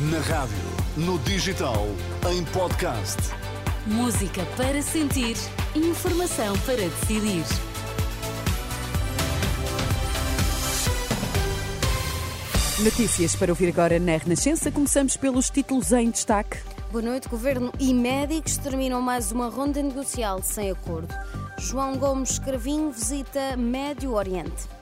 Na rádio, no digital, em podcast. Música para sentir, informação para decidir. Notícias para ouvir agora na Renascença. Começamos pelos títulos em destaque. Boa noite. Governo e médicos terminam mais uma ronda negocial sem acordo. João Gomes Cravinho visita Médio Oriente.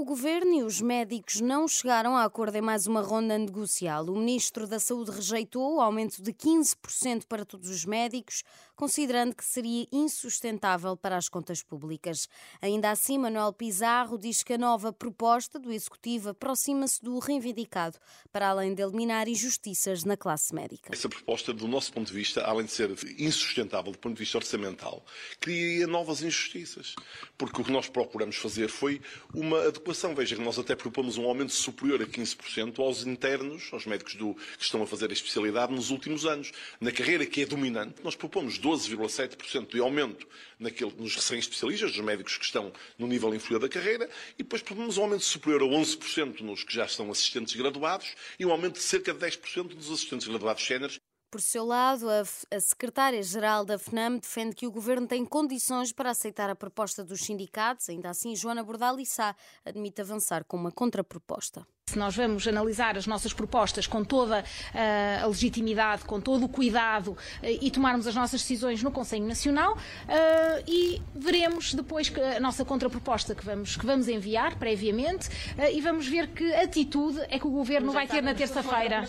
O governo e os médicos não chegaram a acordo em mais uma ronda negocial. O ministro da Saúde rejeitou o aumento de 15% para todos os médicos, considerando que seria insustentável para as contas públicas. Ainda assim, Manuel Pizarro diz que a nova proposta do executivo aproxima-se do reivindicado, para além de eliminar injustiças na classe médica. Essa proposta, do nosso ponto de vista, além de ser insustentável do ponto de vista orçamental, criaria novas injustiças. Porque o que nós procuramos fazer foi uma adequação Veja que nós até propomos um aumento superior a 15% aos internos, aos médicos do, que estão a fazer a especialidade nos últimos anos. Na carreira que é dominante, nós propomos 12,7% de aumento naquele, nos recém-especialistas, dos médicos que estão no nível inferior da carreira, e depois propomos um aumento superior a 11% nos que já estão assistentes graduados e um aumento de cerca de 10% dos assistentes graduados séniores por seu lado, a, a secretária-geral da FNAM defende que o governo tem condições para aceitar a proposta dos sindicatos. Ainda assim, Joana Bordalissá admite avançar com uma contraproposta. Se nós vamos analisar as nossas propostas com toda uh, a legitimidade, com todo o cuidado uh, e tomarmos as nossas decisões no Conselho Nacional uh, e veremos depois a nossa contraproposta que vamos, que vamos enviar previamente e vamos ver que atitude é que o Governo vai ter na terça-feira.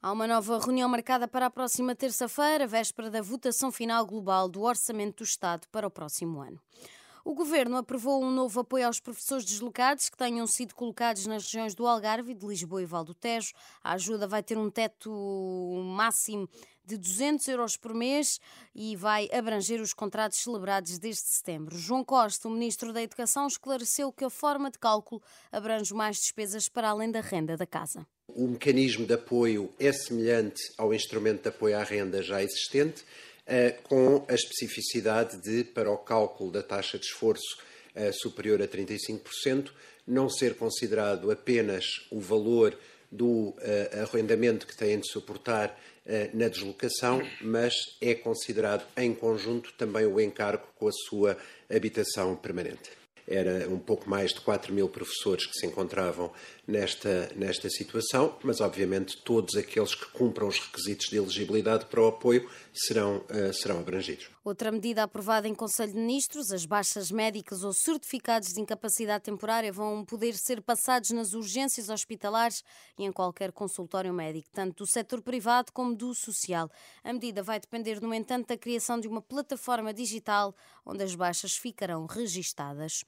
Há uma nova reunião marcada para a próxima terça-feira, véspera da votação final global do Orçamento do Estado para o próximo ano. O Governo aprovou um novo apoio aos professores deslocados que tenham sido colocados nas regiões do Algarve, de Lisboa e Val do Tejo. A ajuda vai ter um teto máximo de 200 euros por mês e vai abranger os contratos celebrados desde setembro. João Costa, o Ministro da Educação, esclareceu que a forma de cálculo abrange mais despesas para além da renda da casa. O mecanismo de apoio é semelhante ao instrumento de apoio à renda já existente, eh, com a especificidade de, para o cálculo da taxa de esforço eh, superior a 35%, não ser considerado apenas o valor do eh, arrendamento que têm de suportar na deslocação, mas é considerado em conjunto também o encargo com a sua habitação permanente era um pouco mais de 4 mil professores que se encontravam nesta, nesta situação, mas obviamente todos aqueles que cumpram os requisitos de elegibilidade para o apoio serão, uh, serão abrangidos. Outra medida aprovada em Conselho de Ministros, as baixas médicas ou certificados de incapacidade temporária vão poder ser passados nas urgências hospitalares e em qualquer consultório médico, tanto do setor privado como do social. A medida vai depender, no entanto, da criação de uma plataforma digital onde as baixas ficarão registadas.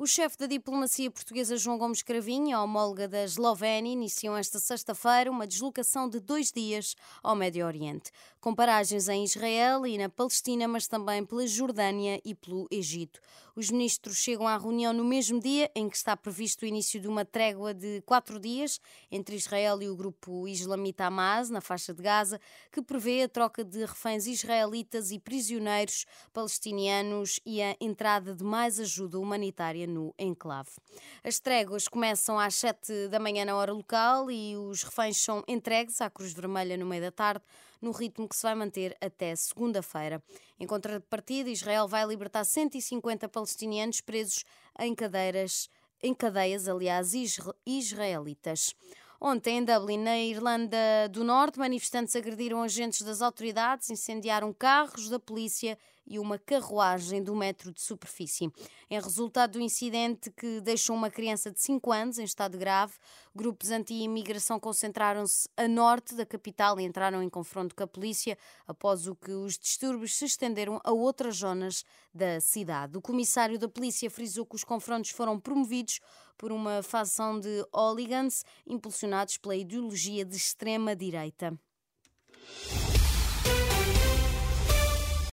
O chefe da diplomacia portuguesa João Gomes Cravinho, homóloga da Eslovénia, iniciou esta sexta-feira uma deslocação de dois dias ao Médio Oriente, com paragens em Israel e na Palestina, mas também pela Jordânia e pelo Egito. Os ministros chegam à reunião no mesmo dia em que está previsto o início de uma trégua de quatro dias entre Israel e o grupo islamita Hamas, na faixa de Gaza, que prevê a troca de reféns israelitas e prisioneiros palestinianos e a entrada de mais ajuda humanitária no enclave. As tréguas começam às 7 da manhã na hora local e os reféns são entregues à Cruz Vermelha no meio da tarde, no ritmo que se vai manter até segunda-feira. Em contrapartida, Israel vai libertar 150 palestinianos presos em cadeiras em cadeias, aliás, israelitas. Ontem, em Dublin, na Irlanda do Norte, manifestantes agrediram agentes das autoridades, incendiaram carros da polícia e uma carruagem do metro de superfície. Em resultado do incidente que deixou uma criança de 5 anos em estado grave, grupos anti-imigração concentraram-se a norte da capital e entraram em confronto com a polícia, após o que os distúrbios se estenderam a outras zonas da cidade. O comissário da polícia frisou que os confrontos foram promovidos por uma facção de hooligans impulsionados pela ideologia de extrema-direita.